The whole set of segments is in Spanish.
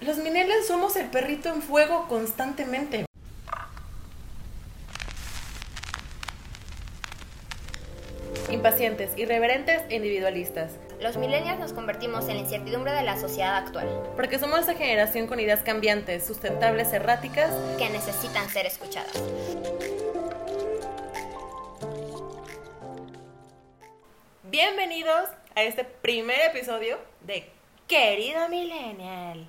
Los millennials somos el perrito en fuego constantemente. Impacientes, irreverentes e individualistas. Los millennials nos convertimos en la incertidumbre de la sociedad actual, Porque somos esa generación con ideas cambiantes, sustentables, erráticas. que necesitan ser escuchadas. Bienvenidos a este primer episodio de Querida Millennial.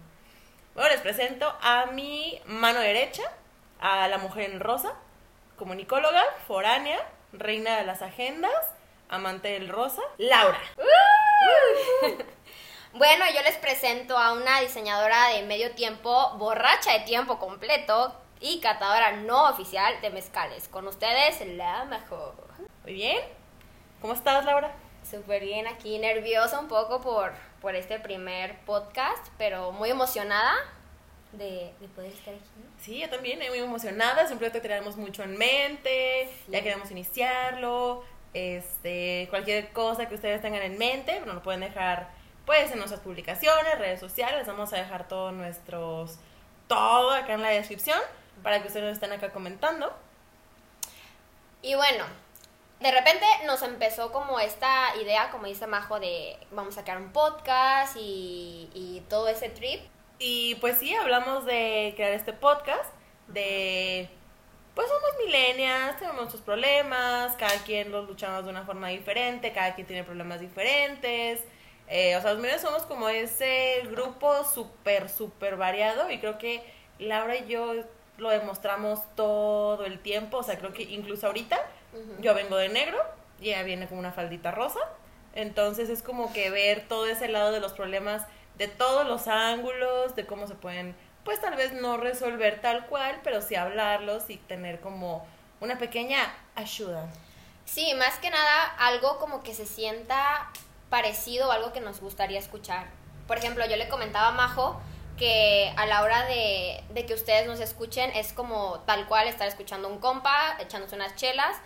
Bueno, les presento a mi mano derecha, a la mujer en rosa, comunicóloga, foránea, reina de las agendas, amante del rosa, Laura. Bueno, yo les presento a una diseñadora de medio tiempo, borracha de tiempo completo y catadora no oficial de mezcales. Con ustedes, la mejor. Muy bien. ¿Cómo estás, Laura? Súper bien aquí, nerviosa un poco por, por este primer podcast, pero muy emocionada de, de poder estar aquí. Sí, yo también, eh, muy emocionada. Siempre te tenemos mucho en mente. Ya queremos iniciarlo. Este, cualquier cosa que ustedes tengan en mente, nos lo pueden dejar pues en nuestras publicaciones, redes sociales. Les vamos a dejar todos nuestros todo acá en la descripción para que ustedes estén acá comentando. Y bueno, de repente nos empezó como esta idea, como dice Majo, de vamos a crear un podcast y, todo ese trip. Y pues sí, hablamos de crear este podcast, de pues somos millennials, tenemos nuestros problemas, cada quien los luchamos de una forma diferente, cada quien tiene problemas diferentes. Eh, o sea, los millennials somos como ese grupo súper, súper variado y creo que Laura y yo lo demostramos todo el tiempo. O sea, creo que incluso ahorita yo vengo de negro y ella viene con una faldita rosa. Entonces es como que ver todo ese lado de los problemas de todos los ángulos, de cómo se pueden, pues tal vez no resolver tal cual, pero sí hablarlos y tener como una pequeña ayuda. Sí, más que nada algo como que se sienta parecido o algo que nos gustaría escuchar. Por ejemplo, yo le comentaba a Majo que a la hora de, de que ustedes nos escuchen es como tal cual estar escuchando un compa, echándose unas chelas,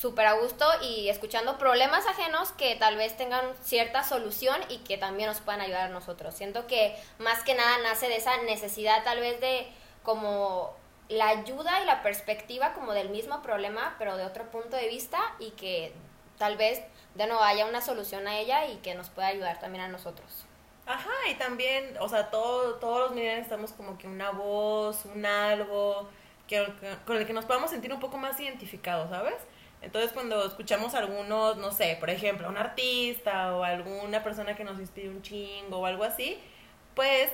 súper a gusto y escuchando problemas ajenos que tal vez tengan cierta solución y que también nos puedan ayudar a nosotros. Siento que más que nada nace de esa necesidad tal vez de como la ayuda y la perspectiva como del mismo problema, pero de otro punto de vista y que tal vez de nuevo haya una solución a ella y que nos pueda ayudar también a nosotros. Ajá, y también, o sea, todo, todos los millennials estamos como que una voz, un algo, que- con el que nos podamos sentir un poco más identificados, ¿sabes? Entonces cuando escuchamos a algunos, no sé, por ejemplo, a un artista o alguna persona que nos inspire un chingo o algo así, pues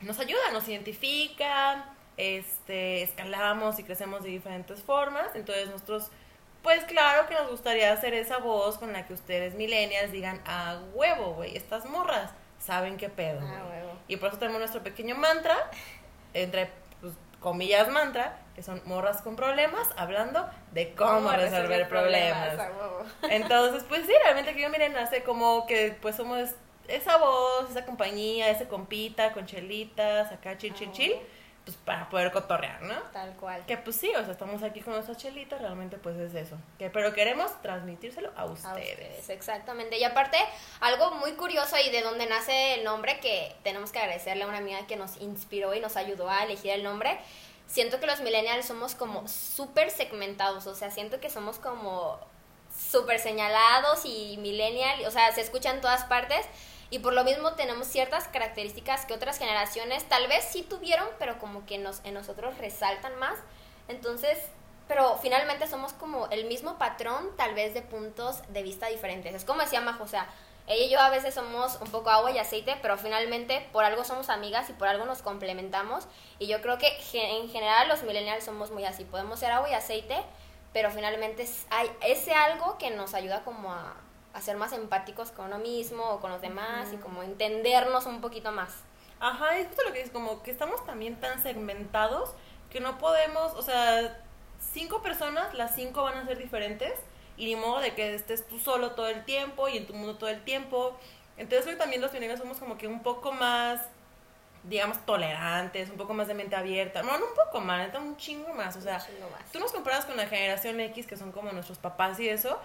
nos ayuda, nos identifica, este, escalamos y crecemos de diferentes formas. Entonces nosotros, pues claro que nos gustaría hacer esa voz con la que ustedes millennials digan, a huevo, güey, estas morras saben qué pedo. Ah, güey". huevo. Y por eso tenemos nuestro pequeño mantra, entre comillas mantra, que son morras con problemas, hablando de cómo, resolver, problemas. huevo. Entonces, pues sí, realmente que yo miren, hace como que pues somos esa voz, esa compañía, ese compita con chelitas, acá chill, chill, Ah. chill, pues para poder cotorrear, ¿no? Tal cual. Que pues sí, o sea, estamos aquí con nuestras chelitas, realmente pues es eso. Que, pero queremos transmitírselo a A ustedes. ustedes, exactamente. Y aparte, algo muy curioso y de donde nace el nombre, que tenemos que agradecerle a una amiga que nos inspiró y nos ayudó a elegir el nombre. Siento que los millennials somos como súper segmentados, o sea, siento que somos como súper señalados y millennial, o sea, se escucha en todas partes y por lo mismo tenemos ciertas características que otras generaciones tal vez sí tuvieron, pero como que nos, en nosotros resaltan más. Entonces, pero finalmente somos como el mismo patrón, tal vez de puntos de vista diferentes. Es como decía Majo, o sea, ella y yo a veces somos un poco agua y aceite, pero finalmente por algo somos amigas y por algo nos complementamos. Y yo creo que en general los millennials somos muy así. Podemos ser agua y aceite, pero finalmente hay ese algo que nos ayuda como a, a ser más empáticos con uno mismo o con los demás y como entendernos un poquito más. Ajá, es justo lo que dices, como que estamos también tan segmentados que no podemos, o sea, cinco personas, las cinco van a ser diferentes y ni modo de que estés tú solo todo el tiempo y en tu mundo todo el tiempo. Entonces que también los millennials somos como que un poco más, digamos, tolerantes, un poco más de mente abierta. No, no un poco más, un chingo más. O sea, más. tú nos comparas con la generación X, que son como nuestros papás y eso,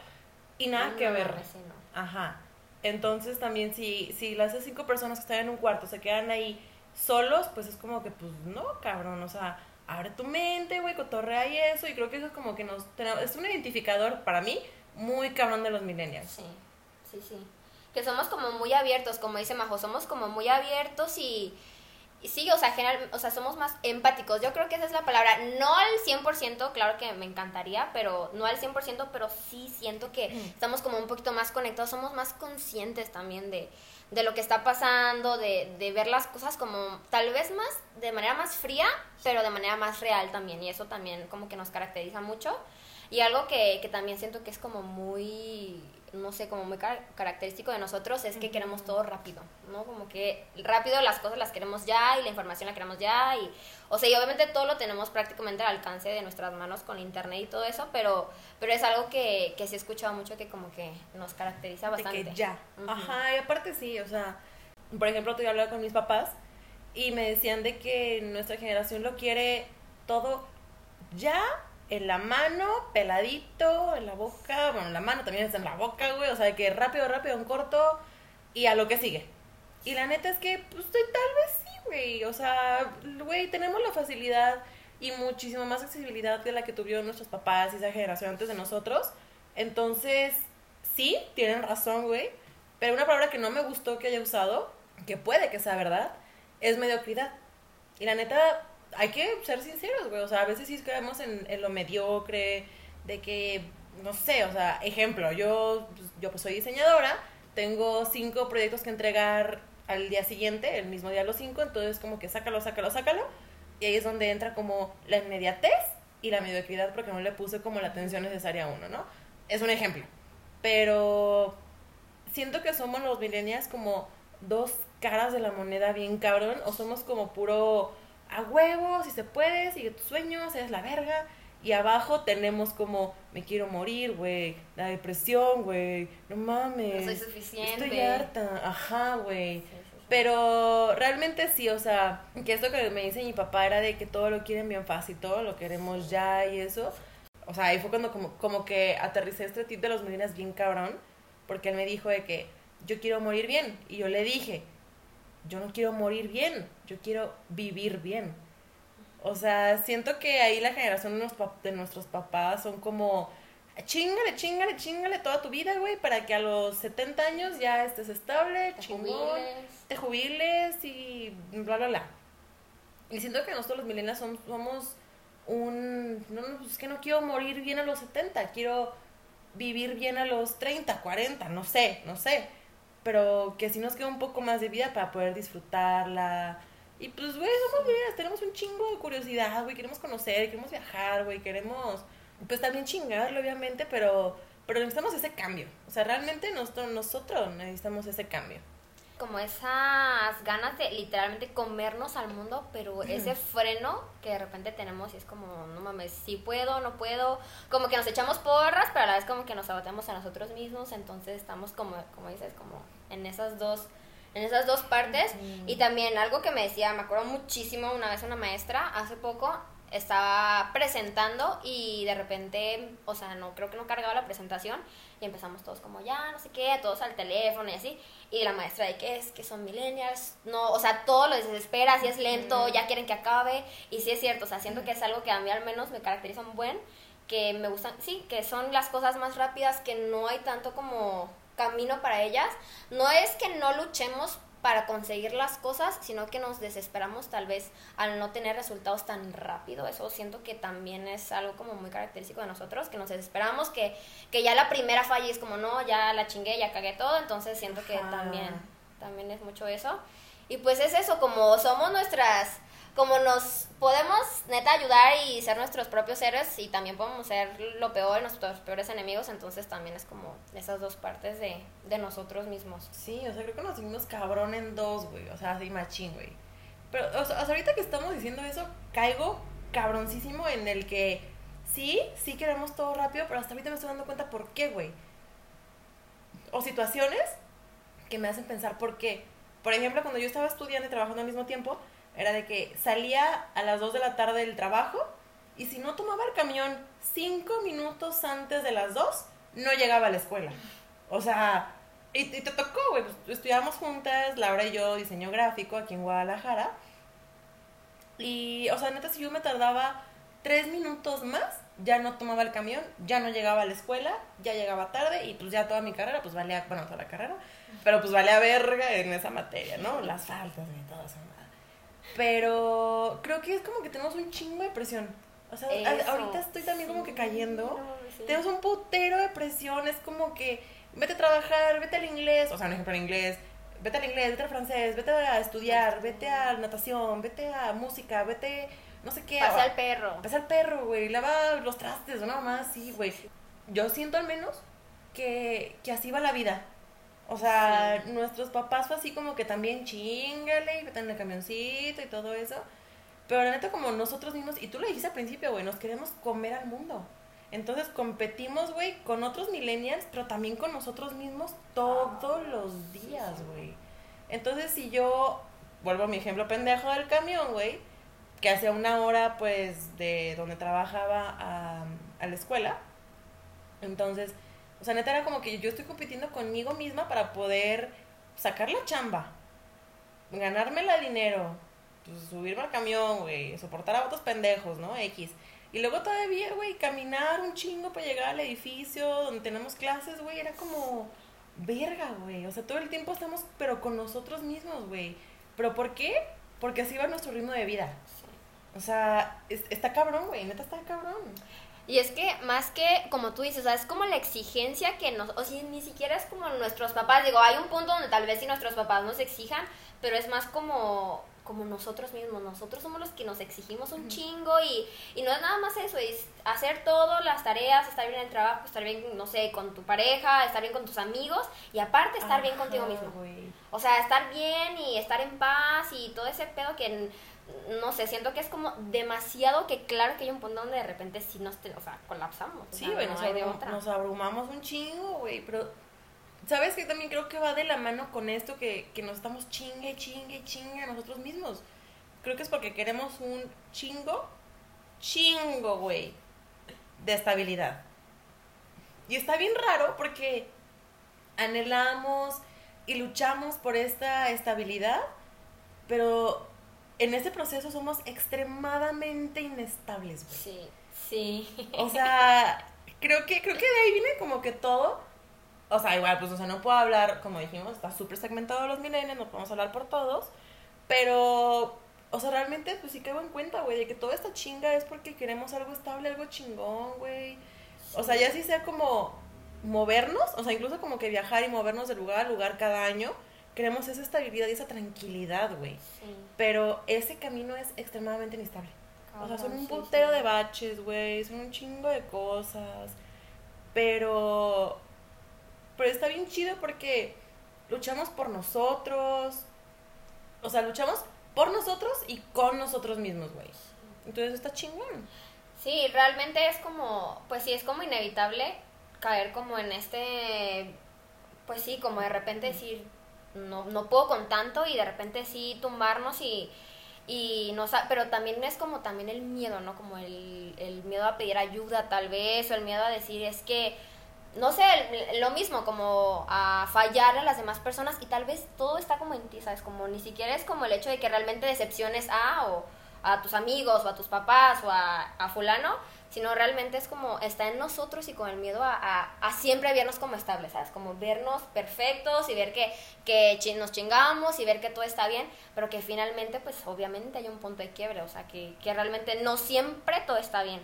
y nada que ver. no. Ajá. Entonces también si, si las cinco personas que están en un cuarto se quedan ahí solos, pues es como que, pues no, cabrón, o sea, abre tu mente, güey, cotorrea y eso, y creo que eso es como que nos, es un identificador para mí muy cabrón de los millennials. Sí, sí, sí. Que somos como muy abiertos, como dice Majo, somos como muy abiertos y, sí, o sea, general, o sea, somos más empáticos. Yo creo que esa es la palabra. No al 100%, claro que me encantaría, pero no al 100%, pero sí siento que estamos como un poquito más conectados, somos más conscientes también de, de lo que está pasando, de, de ver las cosas como tal vez más, de manera más fría, pero de manera más real también. Y eso también como que nos caracteriza mucho. Y algo que, que también siento que es como muy no sé, como muy característico de nosotros es que queremos todo rápido, ¿no? Como que rápido las cosas las queremos ya y la información la queremos ya y, o sea, y obviamente todo lo tenemos prácticamente al alcance de nuestras manos con internet y todo eso, pero, pero es algo que, que sí he escuchado mucho que como que nos caracteriza bastante. De que ya. Ajá, y aparte sí, o sea, por ejemplo, tú hablaba con mis papás y me decían de que nuestra generación lo quiere todo ya en la mano, peladito, en la boca, bueno, en la mano también está en la boca, güey, o sea, que rápido, rápido, en corto y a lo que sigue. Y la neta es que, pues, tal vez sí, güey, o sea, güey, tenemos la facilidad y muchísimo más accesibilidad que la que tuvieron nuestros papás y esa generación antes de nosotros. Entonces, sí, tienen razón, güey, pero una palabra que no me gustó que haya usado, que puede que sea verdad, es mediocridad. Y la neta, hay que ser sinceros, güey. O sea, a veces sí caemos en, en, lo mediocre, de que, no sé, o sea, ejemplo, yo, pues, yo pues soy diseñadora, tengo cinco proyectos que entregar al día siguiente, el mismo día los cinco, entonces como que sácalo, sácalo, sácalo. Y ahí es donde entra como la inmediatez y la mediocridad porque no le puse como la atención necesaria a uno, ¿no? Es un ejemplo. Pero siento que somos los millennials como dos caras de la moneda bien cabrón o somos como puro a huevo, si se puede, sigue tus sueños, eres la verga. Y abajo tenemos como, me quiero morir, güey, la depresión, güey, no mames. No soy suficiente. Estoy harta, ajá, güey. Pero realmente sí, o sea, que esto que me dice mi papá era de que todo lo quieren bien fácil, todo lo queremos ya y eso. O sea, ahí fue cuando como, como que aterricé este tip de los medinas bien cabrón, porque él me dijo de que yo quiero morir bien. Y yo le dije, yo no quiero morir bien, yo quiero vivir bien. O sea, siento que ahí la generación de, nuestros papás son como, chingale, chingale, chingale toda tu vida, güey, para que a los 70 años ya estés estable, te chingón, te jubiles y bla, bla, bla. Y siento que nosotros los millennials somos, somos un... No, pues es que no quiero morir bien a los 70, quiero vivir bien a los 30, 40, no sé, no sé pero que si nos queda un poco más de vida para poder disfrutarla. Y pues, güey, somos vidas, tenemos un chingo de curiosidad, güey, queremos conocer, queremos viajar, güey, queremos, pues también chingarlo, obviamente, pero, pero necesitamos ese cambio. O sea, realmente nosotros, nosotros necesitamos ese cambio como esas ganas de literalmente comernos al mundo, pero ese freno que de repente tenemos y es como, no mames, si puedo, no puedo, como que nos echamos porras, pero a la vez como que nos saboteamos a nosotros mismos, entonces estamos como, como dices, como en esas dos en esas dos partes y también algo que me decía, me acuerdo muchísimo una vez una maestra hace poco estaba presentando y de repente, o sea, no creo que no cargaba la presentación y empezamos todos como ya, no sé qué, todos al teléfono y así. Y la maestra de que es que son millennials, no, o sea, todo lo desespera, si es lento, ya quieren que acabe. Y sí es cierto, o sea, siento que es algo que a mí al menos me caracteriza un buen, que me gustan, sí, que son las cosas más rápidas, que no hay tanto como camino para ellas. No es que no luchemos para conseguir las cosas, sino que nos desesperamos tal vez al no tener resultados tan rápido. Eso siento que también es algo como muy característico de nosotros, que nos desesperamos, que, que ya la primera falla es como, no, ya la chingué, ya cagué todo, entonces siento que también, también es mucho eso. Y pues es eso, como somos nuestras como nos podemos neta ayudar y ser nuestros propios héroes y también podemos ser lo peor, nuestros peores enemigos, entonces también es como esas dos partes de, de nosotros mismos. Sí, o sea, creo que nos dimos cabrón en dos, güey, o sea, así machín, güey. Pero, o sea, ahorita que estamos diciendo eso, caigo cabroncísimo en el que sí, sí queremos todo rápido, pero hasta ahorita me estoy dando cuenta por qué, güey. O situaciones que me hacen pensar por qué. Por ejemplo, cuando yo estaba estudiando y trabajando al mismo tiempo, era de que salía a las 2 de la tarde del trabajo y si no tomaba el camión cinco minutos antes de las 2, no llegaba a la escuela. O sea, y, te tocó, güey, pues, estudiamos juntas, Laura y yo, diseño gráfico aquí en Guadalajara. Y, o sea, neta, si yo me tardaba tres minutos más, ya no tomaba el camión, ya no llegaba a la escuela, ya llegaba tarde y pues ya toda mi carrera, pues valía, bueno, toda la carrera, pero pues valía verga en esa materia, ¿no? Las faltas y todo eso. Pero creo que es como que tenemos un chingo de presión. O sea, Eso, ahorita estoy también como que cayendo. No, sí. Tenemos un putero de presión, es como que vete a trabajar, vete al inglés, o sea, un ejemplo en inglés, vete al inglés, vete al francés, vete a estudiar, vete a natación, vete a música, vete, no sé qué. Pasa al perro. Pasa al perro, güey, lava los trastes, una más, sí, güey. Yo siento al menos que, que así va la vida. O sea, nuestros papás fue así como que también chingale y vete en el camioncito y todo eso. Pero la neta, como nosotros mismos, y tú lo dijiste al principio, güey, nos queremos comer al mundo. Entonces competimos, güey, con otros millennials, pero también con nosotros mismos todos los días, güey. Entonces, si yo vuelvo a mi ejemplo pendejo del camión, güey, que hacía una hora, pues, de donde trabajaba a, a la escuela. Entonces, o sea, neta era como que yo estoy compitiendo conmigo misma para poder sacar la chamba, ganarme la dinero, pues, subirme al camión, güey, soportar a otros pendejos, ¿no? X. Y luego todavía, güey, caminar un chingo para llegar al edificio donde tenemos clases, güey, era como verga, güey. O sea, todo el tiempo estamos, pero con nosotros mismos, güey. ¿Pero por qué? Porque así va nuestro ritmo de vida. O sea, es- está cabrón, güey, neta está cabrón. Y es que más que, como tú dices, o sea, es como la exigencia que nos, o sea, ni siquiera es como nuestros papás, digo, hay un punto donde tal vez sí nuestros papás nos exijan, pero es más como, como nosotros mismos, nosotros somos los que nos exigimos un chingo y, y no es nada más eso, es hacer todo, las tareas, estar bien en el trabajo, estar bien, no sé, con tu pareja, estar bien con tus amigos y aparte estar bien contigo mismo. O sea, estar bien y estar en paz y todo ese pedo que, no sé, siento que es como demasiado que claro que hay un punto donde de repente sí nos, te- o sea, colapsamos. o Sí, sea, güey, no nos, hay de abrum- otra. nos abrumamos un chingo, güey, pero ¿sabes que También creo que va de la mano con esto que, que nos estamos chingue, chingue, chingue a nosotros mismos. Creo que es porque queremos un chingo, chingo, güey, de estabilidad. Y está bien raro porque anhelamos y luchamos por esta estabilidad, pero en ese proceso somos extremadamente inestables, güey. Sí, sí. O sea, creo que, creo que de ahí viene como que todo. O sea, igual, pues, o sea, no puedo hablar, como dijimos, está súper segmentado los milenios, no podemos hablar por todos. Pero, o sea, realmente, pues sí caigo en cuenta, güey, de que toda esta chinga es porque queremos algo estable, algo chingón, güey. O sea, ya sí sea como movernos, o sea, incluso como que viajar y movernos de lugar a lugar cada año, queremos esa estabilidad y esa tranquilidad, güey. Sí. Pero ese camino es extremadamente inestable. O sea, son un Sí, de baches, güey, son un chingo de cosas. Pero. Pero está bien chido porque luchamos por nosotros. O sea, luchamos por nosotros y con nosotros mismos, güey. Entonces está chingón. Sí, realmente es como, pues sí, es como inevitable caer como en este, pues sí, como de repente decir, no, no puedo con tanto y de repente sí tumbarnos y, y no pero también es como también el miedo, ¿no? Como el, el miedo a pedir ayuda tal vez, o el miedo a decir es que, no sé, lo mismo, como a fallar a las demás personas y tal vez todo está como en ti, ¿sabes? Como ni siquiera es como el hecho de que realmente decepciones a o a tus amigos o a tus papás o a, a fulano, sino realmente es como está en nosotros y con el miedo a, a, a siempre vernos como estables, ¿sabes? Como vernos perfectos y ver que, que nos chingamos y ver que todo está bien, pero que finalmente pues obviamente hay un punto de quiebre, o sea, que, que realmente no siempre todo está bien.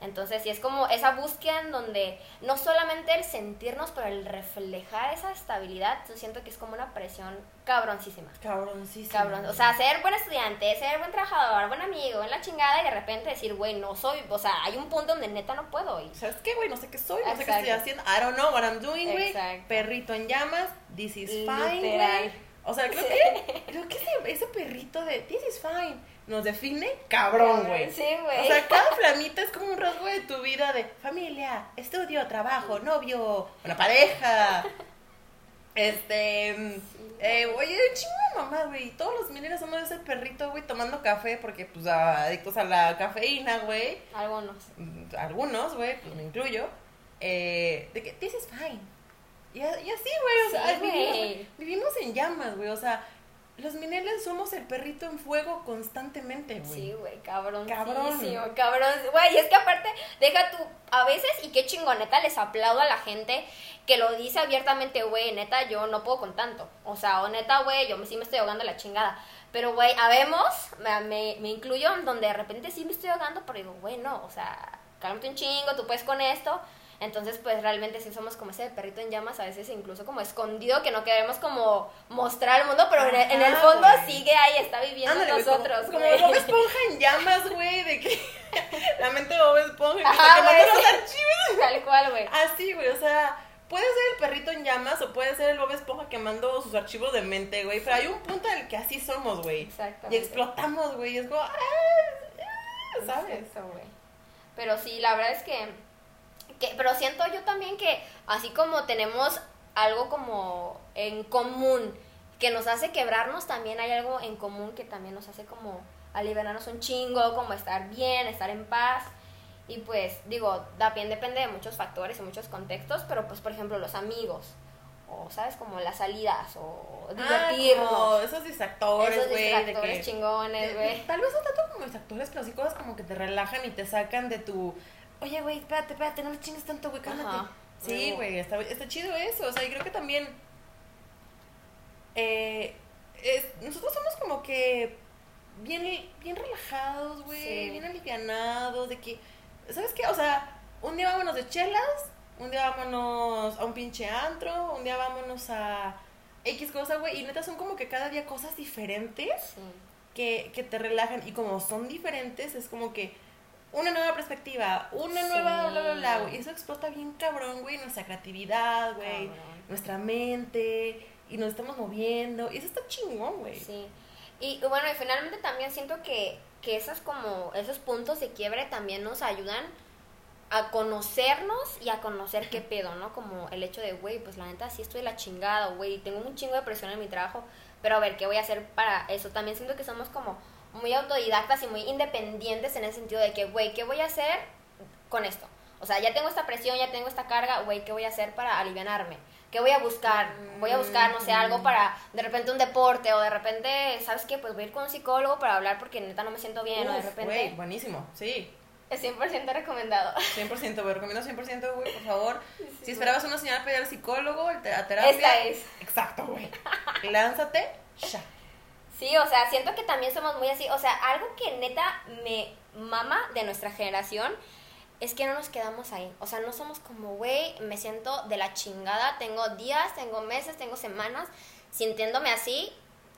Entonces, sí es como esa búsqueda en donde no solamente el sentirnos, pero el reflejar esa estabilidad, yo siento que es como una presión cabroncísima. Cabroncísimo. Cabrón, o sea, ser buen estudiante, ser buen trabajador, buen amigo, en la chingada y de repente decir, güey, no soy, o sea, hay un punto donde neta no puedo ¿Sabes qué, güey? No sé qué soy, no sé qué estoy haciendo. I don't know what I'm doing, güey. Perrito en llamas, this is fine, güey. O sea, creo que, creo que ese, ese perrito de this is fine nos define cabrón, güey. Sí, güey. O sea, cada flamita es como un rasgo de tu vida de familia, estudio, trabajo, novio, una pareja. Este, eh, oye, chingo de mamá, güey. Todos los milenios somos ese perrito, güey, tomando café porque, pues, adictos a la cafeína, güey. algunos. Mm, algunos, güey, pues me incluyo, eh, de que this is fine. Y, y así, güey, o sea, Sí, vivimos, güey. vivimos en llamas, güey, o sea, los millennials somos el perrito en fuego constantemente, güey. Sí, güey, cabrón. Cabrón. cabrón. Güey, y es que aparte, deja tú, a veces, y qué chingoneta, les aplaudo a la gente que lo dice abiertamente, güey, neta, yo no puedo con tanto. O sea, o neta, güey, yo sí me estoy ahogando la chingada. Pero, güey, habemos, me, me, me incluyo, donde de repente sí me estoy ahogando, pero digo, güey, no, o sea, cálmate un chingo, tú puedes con esto. Entonces, pues realmente sí somos como ese perrito en llamas, a veces incluso como escondido, que no queremos como mostrar al mundo, pero en, el, en el fondo sigue ahí, está viviendo Ándale, nosotros. Como, como. Bob Esponja en llamas, güey, de que la mente de Bob Esponja que Ajá, está los archivos. Tal cual, güey. Así, güey, o sea, puede ser el perrito en llamas o puede ser el Bob Esponja quemando sus archivos de mente, güey, pero hay un punto en el que así somos, güey. Y Exactamente. explotamos, güey, y es como, ah, ah, ¿sabes? Exacto, güey. Pero sí, la verdad es que, que. Pero siento yo también que, así como tenemos algo como en común que nos hace quebrarnos, también hay algo en común que también nos hace como aliviarnos un chingo, como estar bien, estar en paz. Y pues, digo, también depende de muchos factores y muchos contextos, pero pues, por ejemplo, los amigos, o sabes, como las salidas, o Ah, divertirnos. como esos distractores, esos güey, de distractores que... chingones, güey. Tal vez no tanto como distractores, pero sí cosas como que te relajan y te sacan de tu... Oye, güey, espérate, espérate, no le chingues tanto, güey, cálmate. Ajá, Sí, güey, está, está chido eso. O sea, y creo que también... eh, es- nosotros somos como que bien, bien relajados, güey, Sí. bien alivianados, de que... ¿Sabes qué? O sea, un día vámonos de chelas, un día vámonos a un pinche antro, un día vámonos a X cosa, güey, y neta son como que cada día cosas diferentes Sí. que, que te relajan y como son diferentes es como que una nueva perspectiva, una Sí. nueva bla bla bla, güey, y eso explota bien cabrón, güey, nuestra creatividad, güey, nuestra mente y nos estamos moviendo y eso está chingón, güey. Sí. Y bueno, y finalmente también siento que, que esos como esos puntos de quiebre también nos ayudan a conocernos y a conocer qué pedo, ¿no? Como el hecho de, güey, pues la neta sí estoy la chingada, güey, tengo un chingo de presión en mi trabajo, pero a ver, ¿qué voy a hacer para eso? También siento que somos como muy autodidactas y muy independientes en el sentido de que, güey, ¿qué voy a hacer con esto? O sea, ya tengo esta presión, ya tengo esta carga, güey, ¿qué voy a hacer para alivianarme? ¿Qué voy a buscar? Voy a buscar, no sé, algo para de repente un deporte o de repente, ¿sabes qué? Pues voy a ir con un psicólogo para hablar porque neta no me siento bien o de Uf, repente... güey, buenísimo, sí. Es 100% recomendado. 100%, güey, recomiendo 100%, güey, por favor. Sí, si esperabas una señal para ir al psicólogo, a terapia. Esta es. Exacto, güey. Lánzate, ya. Sí, o sea, siento que también somos muy así. O sea, algo que neta me mama de nuestra generación es que no nos quedamos ahí. O sea, no somos como, güey, me siento de la chingada. Tengo días, tengo meses, tengo semanas sintiéndome así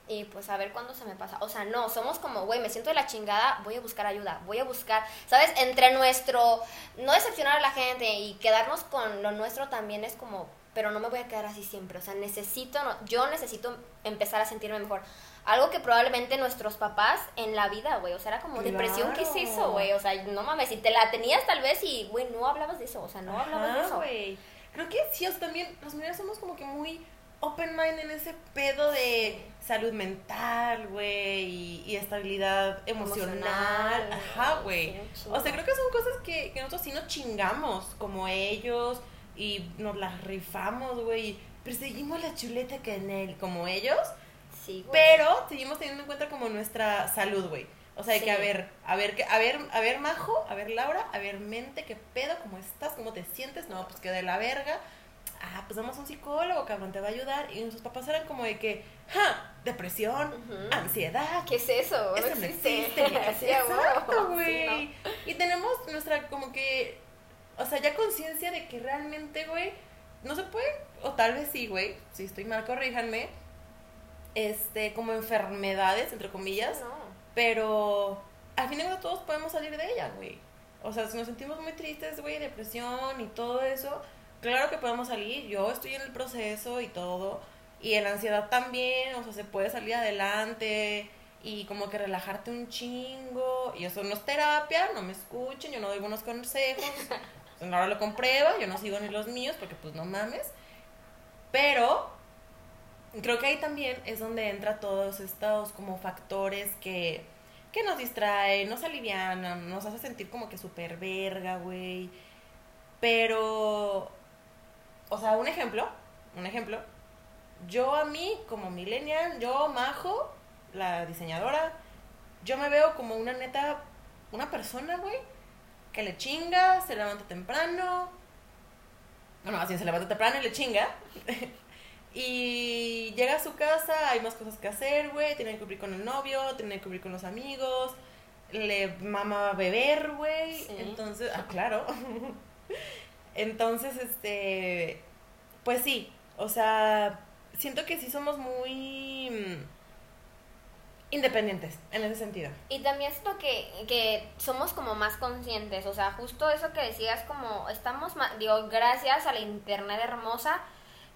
y pues a ver cuándo se me pasa. O sea, no, somos como, güey, me siento de la chingada, voy a buscar ayuda, voy a buscar, ¿sabes? Entre nuestro, no decepcionar a la gente y quedarnos con lo nuestro también es como, pero no me voy a quedar así siempre. O sea, necesito, no- yo necesito empezar a sentirme mejor. Algo que probablemente nuestros papás en la vida, güey, o sea, era como depresión, ¿qué es eso, güey? O sea, no mames, si te la tenías tal vez y, güey, no hablabas de eso, o sea, no hablabas de eso. güey. Creo que sí, o sea, también los millennials somos como que muy open mind en ese pedo de salud mental, güey, y, y estabilidad emocional. Emocional, Ajá, güey. o sea, creo que son cosas que, que nosotros sí nos chingamos como ellos y nos las rifamos, güey. Perseguimos la chuleta que en él, como ellos, Sí, güey. pero seguimos teniendo en cuenta como nuestra salud, güey. O sea, hay Sí. que a ver, a ver, a ver, a ver, Majo, a ver, Laura, a ver, mente, qué pedo, cómo estás, cómo te sientes, no, pues que de la verga. Ah, pues vamos a un psicólogo, cabrón, te va a ayudar. Y nuestros papás eran como de que, ja, depresión, ansiedad. ¿Qué es eso? Eso no existe. Sí. Exacto, Sí, güey. ¿no? Y tenemos nuestra, como que, o sea, ya conciencia de que realmente, güey, no se puede, o tal vez sí, güey, si estoy mal, corríjanme, este, como enfermedades, entre comillas, No. pero al fin de cuentas todos podemos salir de ella, güey. O sea, si nos sentimos muy tristes, güey, depresión y todo eso, claro que podemos salir. Yo estoy en el proceso y todo. Y en la ansiedad también, o sea, se puede salir adelante y como que relajarte un chingo. Y eso no es terapia, no me escuchen, yo no doy buenos consejos. Pues ahora lo comprueba, yo no sigo ni los míos porque pues no mames. Pero creo que ahí también es donde entra todos estos como factores que, que nos distraen, nos alivianan, nos hace sentir como que súper verga, güey. Pero, o sea, un ejemplo, un ejemplo, yo a mí, como millennial, yo, Majo, la diseñadora, yo me veo como una neta, una persona, güey, que le chinga, se levanta temprano. No, no, así se levanta temprano y le chinga. y llega a su casa, hay más cosas que hacer, güey. Tiene que cubrir con el novio, tiene que cubrir con los amigos. Le mama beber, güey. Entonces, ah, claro. Entonces, este. Pues sí, o sea, siento que sí somos muy mm, independientes en ese sentido. Y también siento que, que somos como más conscientes, o sea, justo eso que decías, como estamos, digo, gracias a la internet hermosa,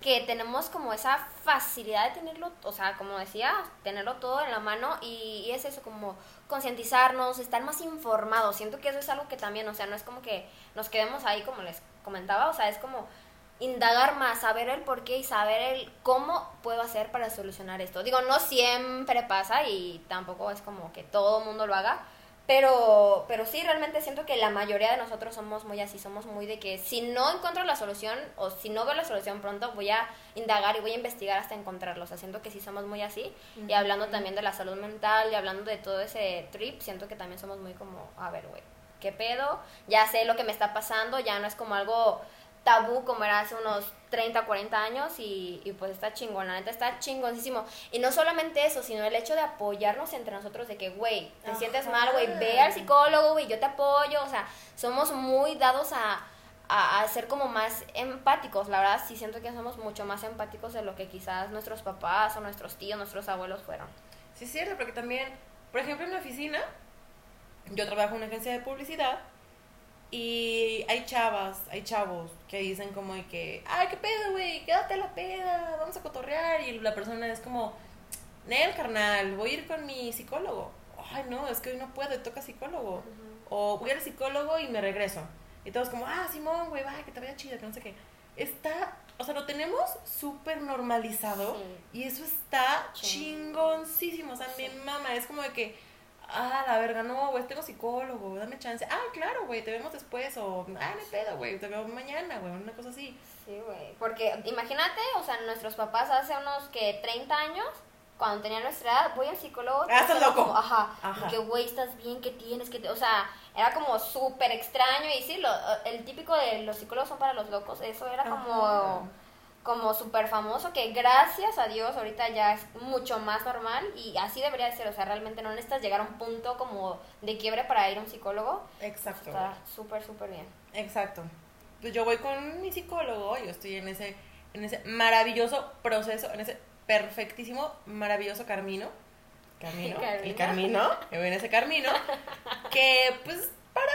que tenemos como esa facilidad de tenerlo, o sea, como decía, tenerlo todo en la mano y, y es eso, como concientizarnos, estar más informados. Siento que eso es algo que también, o sea, no es como que nos quedemos ahí como les comentaba, o sea, es como indagar más, saber el por qué y saber el cómo puedo hacer para solucionar esto. Digo, no siempre pasa y tampoco es como que todo el mundo lo haga, pero, pero sí, realmente siento que la mayoría de nosotros somos muy así, somos muy de que si no encuentro la solución o si no veo la solución pronto, voy a indagar y voy a investigar hasta encontrarlo. O sea, siento que sí somos muy así. Y hablando también de la salud mental y hablando de todo ese trip, siento que también somos muy como, a ver, güey, ¿qué pedo? Ya sé lo que me está pasando, ya no es como algo tabú como era hace unos 30, 40 años y, y, pues está chingón, la neta está chingoncísimo. Y no solamente eso, sino el hecho de apoyarnos entre nosotros, de que, güey, te sientes mal, güey, ve al psicólogo, güey, yo te apoyo, o sea, somos muy dados a, a, ser como más empáticos, la verdad sí siento que somos mucho más empáticos de lo que quizás nuestros papás o nuestros tíos, nuestros abuelos fueron. Sí, es cierto, porque también, por ejemplo, en mi oficina, yo trabajo en una agencia de publicidad y hay chavas, hay chavos que dicen como de que, ay, qué pedo, güey, quédate a la peda, vamos a cotorrear. Y la persona es como, Nel, carnal, voy a ir con mi psicólogo. Ay, no, es que hoy no puedo, toca psicólogo. O voy al psicólogo y me regreso. Y todos como, ah, Simón, güey, va, que te vaya chido, que no sé qué. Está, o sea, lo tenemos súper normalizado y eso está chingoncísimo. O sea, mi mamá es como de que ah, la verga, no, güey, tengo psicólogo, dame chance. Ah, claro, güey, te vemos después. O, ah, no pedo, güey, te veo mañana, güey, una cosa así. Sí, güey. Porque imagínate, o sea, nuestros papás hace unos que 30 años, cuando tenían nuestra edad, voy al psicólogo. Ah, estás loco. ajá. ajá. Que, güey, estás bien, que tienes, que. O sea, era como súper extraño. Y sí, lo, el típico de los psicólogos son para los locos. Eso era como como súper famoso, que gracias a Dios ahorita ya es mucho más normal y así debería de ser, o sea, realmente no necesitas llegar a un punto como de quiebre para ir a un psicólogo. Exacto. Está súper, súper bien. Exacto. Pues yo voy con mi psicólogo, yo estoy en ese, en ese maravilloso proceso, en ese perfectísimo, maravilloso camino. Camino, el camino, yo voy en ese camino, que pues para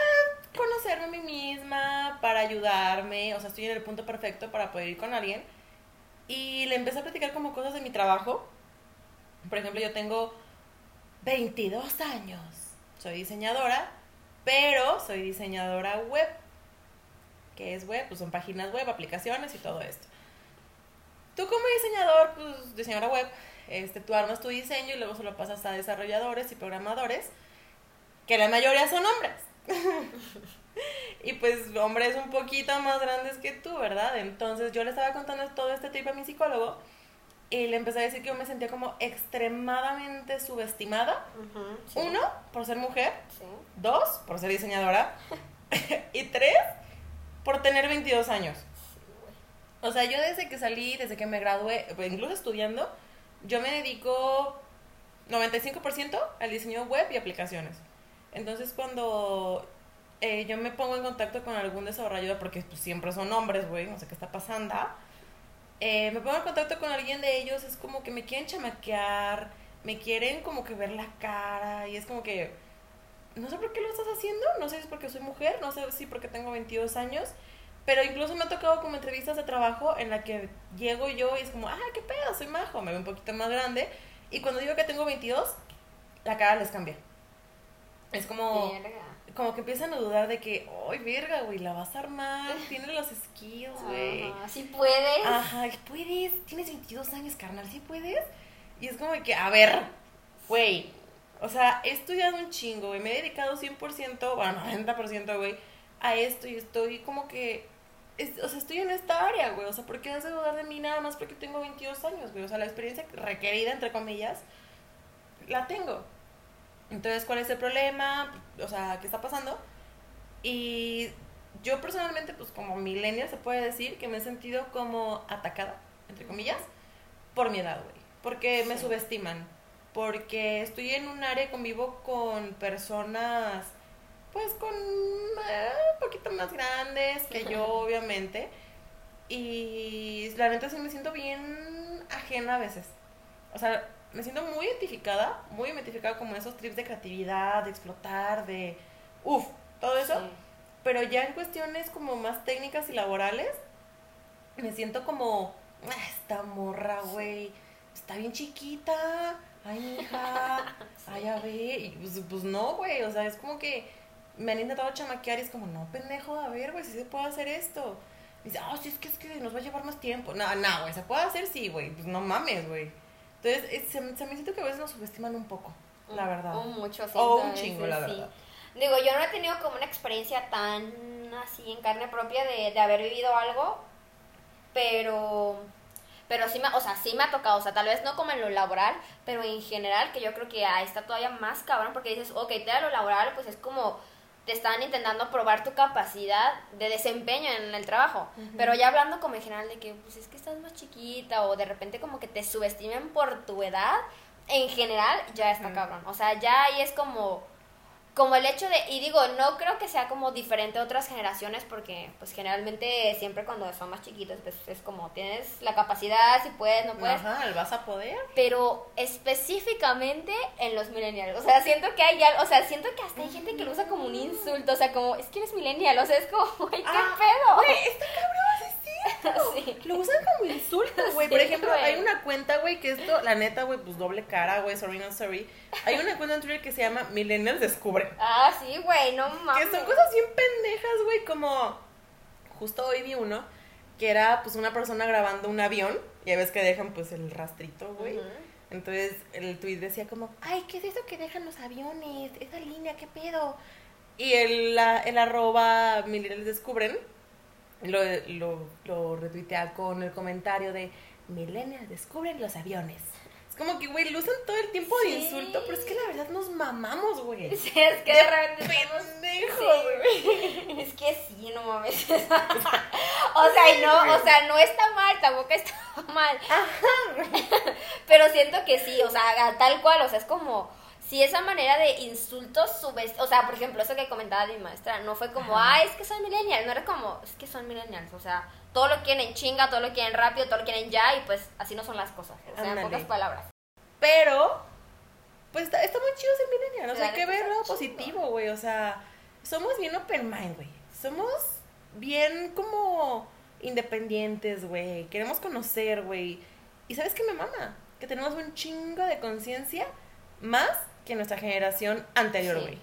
conocerme a mí misma, para ayudarme, o sea, estoy en el punto perfecto para poder ir con alguien y le empecé a platicar como cosas de mi trabajo. Por ejemplo, yo tengo 22 años. Soy diseñadora, pero soy diseñadora web. ¿Qué es web? Pues son páginas web, aplicaciones y todo esto. Tú como diseñador, pues diseñadora web, este, tú armas tu diseño y luego se lo pasas a desarrolladores y programadores, que la mayoría son hombres. y pues hombres un poquito más grandes que tú, ¿verdad? Entonces yo le estaba contando todo este tipo a mi psicólogo y le empecé a decir que yo me sentía como extremadamente subestimada. Uno, por ser mujer. Dos, por ser diseñadora. y tres, por tener 22 años. O sea, yo desde que salí, desde que me gradué, pues, incluso estudiando, yo me dedico 95% al diseño web y aplicaciones. Entonces cuando eh, yo me pongo en contacto con algún desarrollador, porque pues, siempre son hombres, güey, no sé qué está pasando, eh, me pongo en contacto con alguien de ellos, es como que me quieren chamaquear, me quieren como que ver la cara, y es como que, no sé por qué lo estás haciendo, no sé si es porque soy mujer, no sé si porque tengo 22 años, pero incluso me ha tocado como entrevistas de trabajo en la que llego yo y es como, ah, qué pedo, soy majo, me veo un poquito más grande, y cuando digo que tengo 22, la cara les cambia. Es como. Como que empiezan a dudar de que, ¡ay, verga, güey! La vas a armar, tienes los skills, güey. ¿Sí puedes? Ajá, puedes. Tienes 22 años, carnal, ¿sí puedes? Y es como que, a ver, güey. O sea, he estudiado un chingo, güey. Me he dedicado 100%, bueno, 90%, güey, a esto y estoy como que es- o sea, estoy en esta área, güey. O sea, ¿por qué has de dudar de mí nada más porque tengo 22 años, güey? O sea, la experiencia requerida, entre comillas, la tengo. Entonces, ¿cuál es el problema? O sea, ¿qué está pasando? Y yo personalmente, pues como millennial, se puede decir que me he sentido como atacada, entre comillas, por mi edad, güey. Porque me Sí. subestiman. Porque estoy en un área, convivo con personas, pues con eh, un poquito más grandes que yo, obviamente. Y la neta sí me siento bien ajena a veces. O sea, me siento muy identificada, muy identificada como esos trips de creatividad, de explotar, de... Uf, todo eso. Sí. Pero ya en cuestiones como más técnicas y laborales, me siento como, "Ah, esta morra, güey, está bien chiquita. Ay, mija, ay, a ver. Y pues, pues no, güey, o sea, es como que me han intentado chamaquear y es como, no, pendejo, a ver, güey, si se puede hacer esto. Y dice, ah, sí, es que, es que nos va a llevar más tiempo. No, no, güey, se puede hacer, sí, güey, pues no mames, güey. Entonces, es- se, se me siento que a veces nos subestiman un poco, la verdad. O mucho, sí. O un veces, chingo, la sí. verdad. Digo, yo no he tenido como una experiencia tan así en carne propia de, de haber vivido algo, pero pero sí me, o sea, sí me ha tocado, o sea, tal vez no como en lo laboral, pero en general que yo creo que ahí está todavía más cabrón porque dices, ok, te da lo laboral, pues es como te están intentando probar tu capacidad de desempeño en el trabajo, pero ya hablando como en general de que pues es que estás más chiquita o de repente como que te subestimen por tu edad, en general ya está cabrón, o sea, ya ahí es como como el hecho de, y digo, no creo que sea como diferente a otras generaciones porque pues generalmente siempre cuando son más chiquitos pues es como tienes la capacidad, si puedes, no puedes, Ajá, ¿el vas a poder? pero específicamente en los millennials, o sea, siento que hay algo, o sea, siento que hasta hay gente que lo usa como un insulto, o sea, como, es que eres millennial, o sea, es como, güey, qué Ah, pedo. Güey, está cabrón, sí es cierto. Sí. Lo usan como insulto, güey. Sí, Por ejemplo, güey. hay una cuenta, güey, que esto, la neta, güey, pues doble cara, güey, sorry, no sorry. Hay una cuenta en Twitter que se llama Millennials Ah, sí, güey, no mames. Que son cosas bien pendejas, güey, como... Justo hoy vi uno que era, pues, una persona grabando un avión. Ya ves que dejan, pues, el rastrito, güey. Entonces, el tweet decía como, ay, ¿qué es eso que dejan los aviones? Esa línea, ¿qué pedo? Y el, la- el arroba millennials descubren lo, lo, lo retuitea con el comentario de millennials descubren los aviones. Como que, güey, lo usan todo el tiempo de insulto, pero es que la verdad nos mamamos, güey. Sí, es que de repente Pendejo, Sí. güey. Es que sí, no mames. o sea, no, o sea, no está mal, tampoco está mal. Pero siento que sí, o sea, tal cual, o sea, es como si esa manera de insultos subes, o sea, por ejemplo, eso que comentaba mi maestra, no fue como, Ajá. ah, es que son millennials, no era como, es que son millennials, o sea, todo lo quieren en chinga, todo lo quieren rápido, todo lo quieren ya y pues así no son las cosas, o sea, en pocas palabras. Pero, pues está, está muy chido ser millennial, o sea, hay que verlo chido. positivo, güey. O sea, somos bien open mind, güey. Somos bien como independientes, güey. Queremos conocer, güey. Y ¿sabes qué me mama? Que tenemos un chingo de conciencia más que nuestra generación anterior, Sí. güey.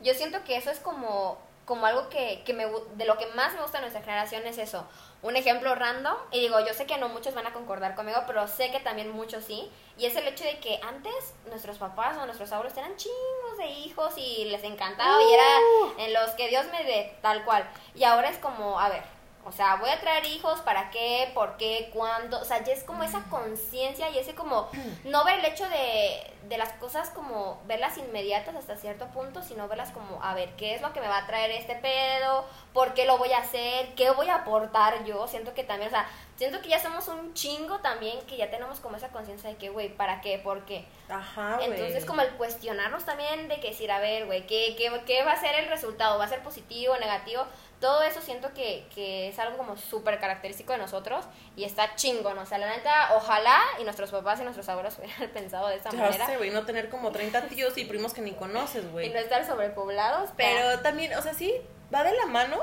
Yo siento que eso es como, como algo que, que me, de lo que más me gusta de nuestra generación es eso. Un ejemplo random, y digo, yo sé que no muchos van a concordar conmigo, pero sé que también muchos sí, y es el hecho de que antes nuestros papás o nuestros abuelos eran chingos de hijos y les encantaba y Uh. era en los que Dios me dé, tal cual. Y ahora es como, a ver, o sea, voy a traer hijos, ¿para qué? ¿Por qué? ¿Cuándo? O sea, ya es como esa conciencia y ese como, no ver el hecho de, de las cosas como verlas inmediatas hasta cierto punto, sino verlas como, a ver, ¿qué es lo que me va a traer este pedo? ¿Por qué lo voy a hacer? ¿Qué voy a aportar yo? Siento que también, o sea, siento que ya somos un chingo también, que ya tenemos como esa conciencia de que, güey, ¿para qué? ¿Por qué? Ajá, güey. Entonces, como el cuestionarnos también de que decir, a ver, güey, ¿qué, qué, qué va a ser el resultado? ¿Va a ser positivo, negativo? Todo eso siento que, que es algo como súper característico de nosotros y está chingón. O sea, la neta, ojalá y nuestros papás y nuestros abuelos hubieran pensado de esa Ya manera sé, güey, no tener como 30 tíos y primos que ni conoces, y güey. no estar sobrepoblados. Pero también, o sea, sí, va de la mano,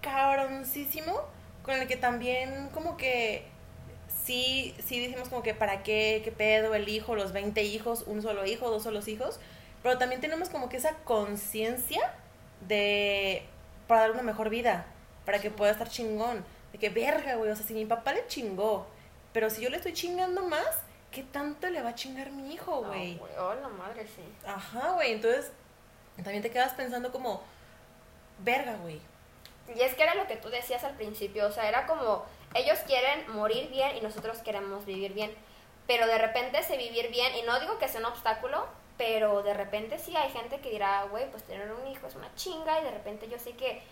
cabroncísimo, con el que también como que sí, sí decimos como que para qué, qué pedo, el hijo, los 20 hijos, un solo hijo, dos solos hijos, pero también tenemos como que esa conciencia de, para dar una mejor vida, para que pueda estar chingón, de que verga, güey, o sea, si mi papá le chingó, pero si yo le estoy chingando más, ¿qué tanto le va a chingar mi hijo, güey? güey. Oh, la madre, sí. Ajá, güey. Entonces, también te quedas pensando como, verga, güey. Y es que era lo que tú decías al principio, o sea, era como, ellos quieren morir bien y nosotros queremos vivir bien. Pero de repente ese vivir bien, y no digo que sea un obstáculo, pero de repente sí hay gente que dirá, güey, pues tener un hijo es una chinga y de repente yo sé que,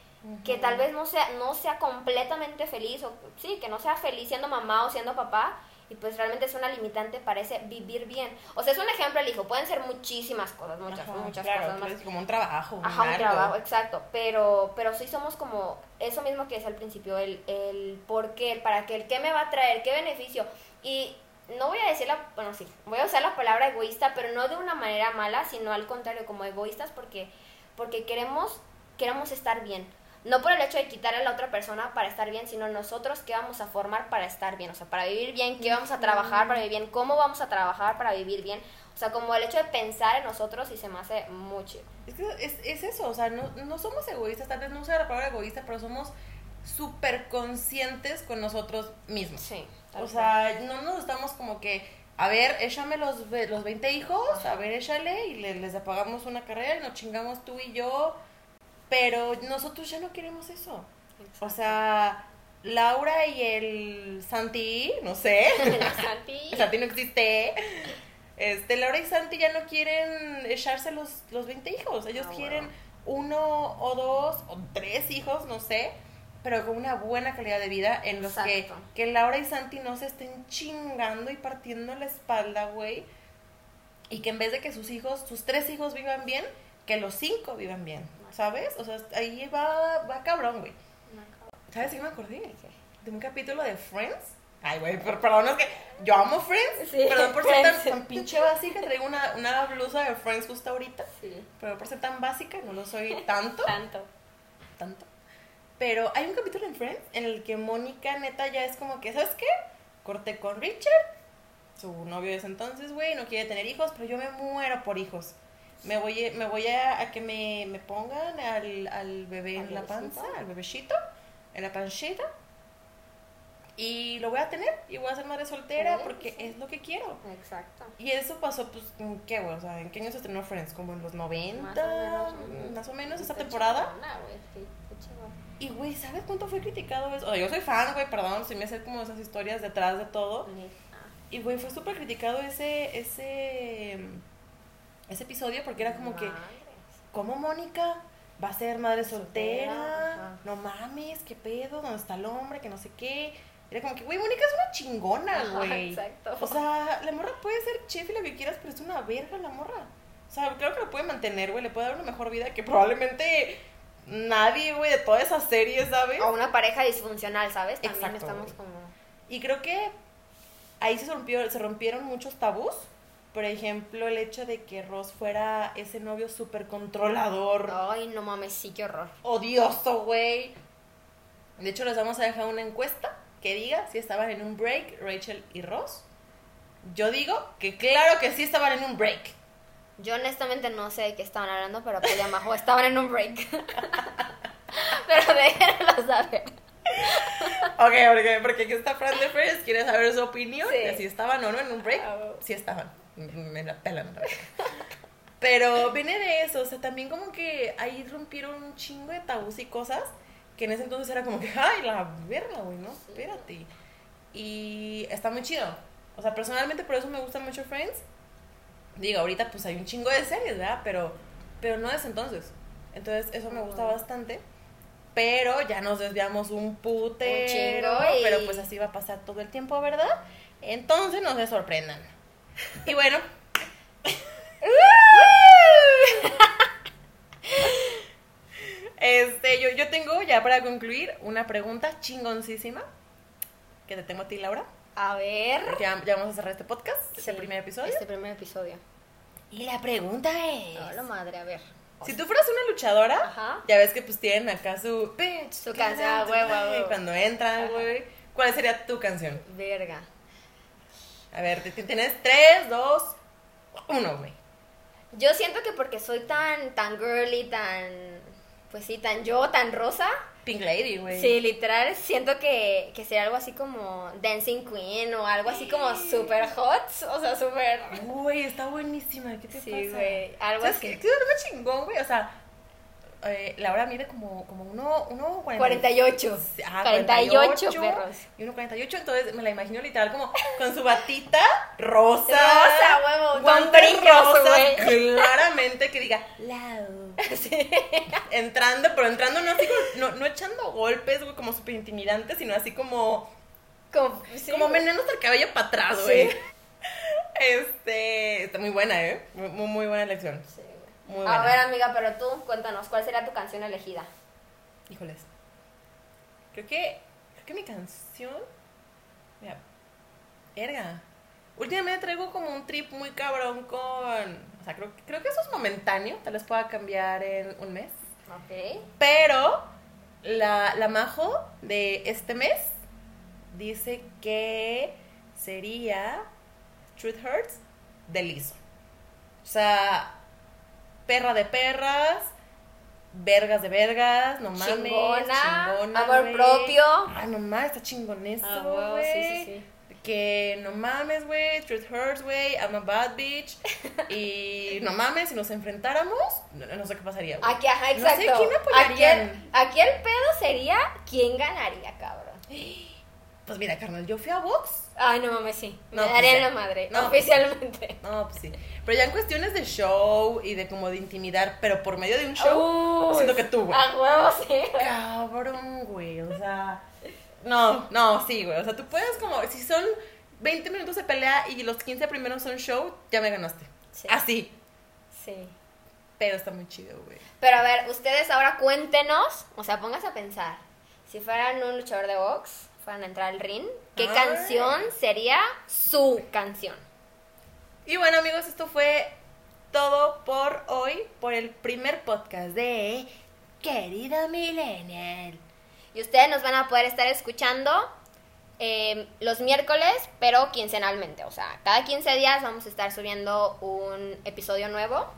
que tal vez no sea, no sea completamente feliz, o sí, que no sea feliz siendo mamá o siendo papá, y pues realmente es una limitante para ese vivir bien. O sea, es un ejemplo el hijo, pueden ser muchísimas cosas, muchas, Ajá, muchas claro, cosas más. es como un trabajo. un Ajá, un trabajo, exacto. Pero, pero sí somos como eso mismo que decía al principio, el, el por qué, el para qué, el qué me va a traer, qué beneficio. Y no voy a decir la, bueno, sí, voy a usar la palabra egoísta, pero no de una manera mala, sino al contrario, como egoístas, porque, porque queremos, queremos estar bien. No por el hecho de quitarle a la otra persona para estar bien, sino nosotros qué vamos a formar para estar bien, o sea, para vivir bien, qué vamos a trabajar para vivir bien, cómo vamos a trabajar para vivir bien. O sea, como el hecho de pensar en nosotros y se me hace muy chido. Es que es, es eso, o sea, no, no somos egoístas, tal vez no usa la palabra egoísta, pero somos súper conscientes con nosotros mismos. Sí. O cual. sea, no nos estamos como que, a ver, échame los, los 20 hijos, a ver, échale, y le- les apagamos una carrera y nos chingamos tú y yo. Pero nosotros ya no queremos eso. O sea, Laura y el Santi, no sé. Santi. Santi no existe. Este, Laura y Santi ya no quieren echarse los, los 20 hijos. Ellos Ah, quieren uno o dos o tres hijos, no sé, pero con una buena calidad de vida en los que, que Laura y Santi no se estén chingando y partiendo la espalda, güey. Y que en vez de que sus hijos, sus tres hijos vivan bien, que los cinco vivan bien, ¿sabes? O sea, ahí va, va cabrón, güey. ¿Sabes qué me acordé? De un capítulo de Friends. Ay, güey, pero perdón, es que yo amo Friends. Sí, perdón por ser tan, pinche básica. Traigo una, una blusa de Friends justo ahorita. Sí. Pero por ser tan básica, no lo soy tanto. Tanto. tanto. Pero hay un capítulo en Friends en el que Mónica, neta, ya es como que, ¿sabes qué? Corté con Richard, su novio de ese entonces, güey, no quiere tener hijos, pero yo me muero por hijos. Me voy, me voy a, a que me, me pongan al, al bebé ¿Al en la panza, al bebecito, en la panchita. Y lo voy a tener y voy a ser madre soltera Sí, porque sí. es lo que quiero. Exacto. Y eso pasó, pues, ¿en qué, güey? O sea, ¿en qué año se estrenó Friends? ¿Como en los 90? Más o menos, ujú. Más o menos, esa Qué temporada. chingona, güey, sí, qué. Y, güey, ¿sabes cuánto fue criticado eso? O sea, yo soy fan, güey, perdón, se me hace como esas historias detrás de todo. Ah, Y, güey, fue súper criticado ese, ese, ese episodio porque era como que. ¿cómo Mónica va a ser madre Soltera. No mames, ¿qué pedo? ¿Dónde está el hombre? Que no sé qué. Era como que, güey, Mónica es una chingona, güey. exacto. O sea, la morra puede ser chef y lo que quieras, pero es una verga la morra. O sea, creo que lo puede mantener, güey, le puede dar una mejor vida que probablemente nadie, güey, de toda esa serie, ¿sabes? O una pareja disfuncional, ¿sabes? También Exacto, estamos como... Y creo que ahí se, rompió, se rompieron muchos tabús. Por ejemplo, el hecho de que Ross fuera ese novio súper controlador, Ay, no mames, sí, qué horror. odioso, güey. De hecho, les vamos a dejar una encuesta que diga si estaban en un break Rachel y Ross. Yo digo que claro que sí estaban en un break. Yo honestamente no sé de qué estaban hablando, pero pues ya Majo estaban en un break. pero déjenlo saber. Ok, porque, porque aquí está Fran de Friends, quiere saber su opinión, Sí. de si estaban o no en un break. Ah, bueno. Sí estaban, me la pelan. Pero viene de eso, o sea, también como que ahí rompieron un chingo de tabús y cosas que en ese entonces era como que, ay, la verga, güey, no, espérate. Y está muy chido. O sea, personalmente por eso me gusta mucho Friends. Digo, ahorita pues hay un chingo de series, ¿verdad? Pero, pero no desde entonces. Entonces eso me gusta bastante. Pero ya nos desviamos un putero. Un chingo y- Pero pues así va a pasar todo el tiempo, ¿verdad? Entonces no se sorprendan. Y bueno. Este, yo, yo tengo ya para concluir una pregunta chingoncísima que te tengo a ti, Laura. A ver. Porque ya, ya vamos a cerrar este podcast, este Sí, primer episodio. Este primer episodio. Y la pregunta es: No, la madre, a ver. si tú fueras una luchadora, Ajá. ya ves que pues tienen acá su bitch, Su canción, huevo. Cuando entran, güey. ¿Cuál sería tu canción? Verga. A ver, tienes 3, 2, 1, güey. Yo siento que porque soy tan, tan girly, tan, pues sí, tan yo, tan rosa, Pink Lady, güey. sí, literal, siento que, que sería algo así como Dancing Queen o algo así como super hot, o sea, super... Güey, está buenísima. ¿Qué te Sí, pasa? güey, algo ¿Sabes así. Qué algo chingón, güey. O sea, eh, Laura mide como, como uno, uno 48. Ajá, 48 perros. Y 1.48, entonces me la imagino literal como con su batita rosa. Rosa, huevo, con guantes güey. Claramente que diga, Lau. Entrando, pero entrando no así como- no, no echando golpes, güey, como súper intimidante, sino así como, Como, sí. como el cabello para atrás, Sí. Este, está muy buena, ¿eh? Muy, muy, muy buena elección. Sí, A ver, amiga, pero tú, cuéntanos, ¿cuál sería tu canción elegida? Híjoles. Creo que. Creo que mi canción. Mira. Erga. Últimamente traigo como un trip muy cabrón con. O sea, creo, creo que eso es momentáneo. Tal vez pueda cambiar en un mes. Ok. Pero. La, la Majo de este mes dice que sería Truth Hurts de Lizo. O sea, perra de perras, vergas de vergas, no mames. Chingona, chingona, amor propio. Ah, no mames, está chingón eso, Ah, sí, sí, sí. Que no mames, güey, truth hurts, güey, I'm a bad bitch. Y no mames, si nos enfrentáramos, no, no sé qué pasaría, güey. Aquí, ajá, No sé exacto. quién aquí, apoyarían. el, aquí el pedo sería quién ganaría, cabrón. Pues mira, carnal, yo fui a Vox. Ay, no mames, sí. Me No, pues daría ya. la madre, No, oficialmente. No, pues sí. Pero ya en cuestiones de show y de como de intimidar, pero por medio de un show, Uy, siento que tú, güey. A huevo, sí. Cabrón, güey, o sea. No, no, sí, güey. O sea, tú puedes como. Si son 20 minutos de pelea y los 15 primeros son show, ya me ganaste. Sí. Así. Sí. Pero está muy chido, güey. Pero a ver, ustedes ahora cuéntenos, o sea, pónganse a pensar. Si fueran un luchador de box, fueran a entrar al ring, ¿qué Ay. canción sería su canción? Y bueno, amigos, esto fue todo por hoy, por el primer podcast de Querida Millennial. Y ustedes nos van a poder estar escuchando eh, los miércoles, pero quincenalmente. O sea, cada 15 días vamos a estar subiendo un episodio nuevo.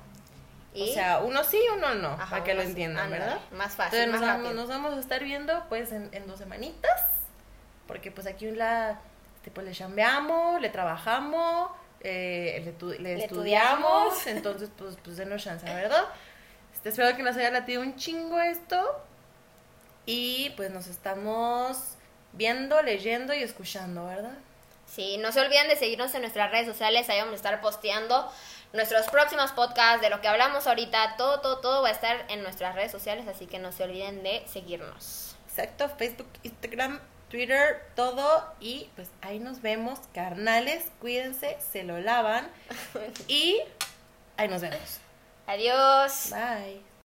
Y, O sea, uno sí, uno no, Ajá, para que lo entiendan, ¿verdad? Más fácil, Entonces nos vamos, rápido. nos vamos a estar viendo pues en, en dos semanitas, porque pues aquí la, pues le chambeamos, le trabajamos, eh, le, le Le estudiamos, estudiamos. entonces pues, pues denos chance, ¿verdad? Este, espero que nos haya latido un chingo esto y pues nos estamos viendo, leyendo y escuchando, ¿verdad? Sí, no se olviden de seguirnos en nuestras redes sociales, ahí vamos a estar posteando nuestros próximos podcasts, de lo que hablamos ahorita, todo, todo, todo va a estar en nuestras redes sociales, así que no se olviden de seguirnos. Exacto, Facebook, Instagram, Twitter, todo. Y pues ahí nos vemos, carnales. Cuídense, se lo lavan. Y ahí nos vemos. Adiós. Bye.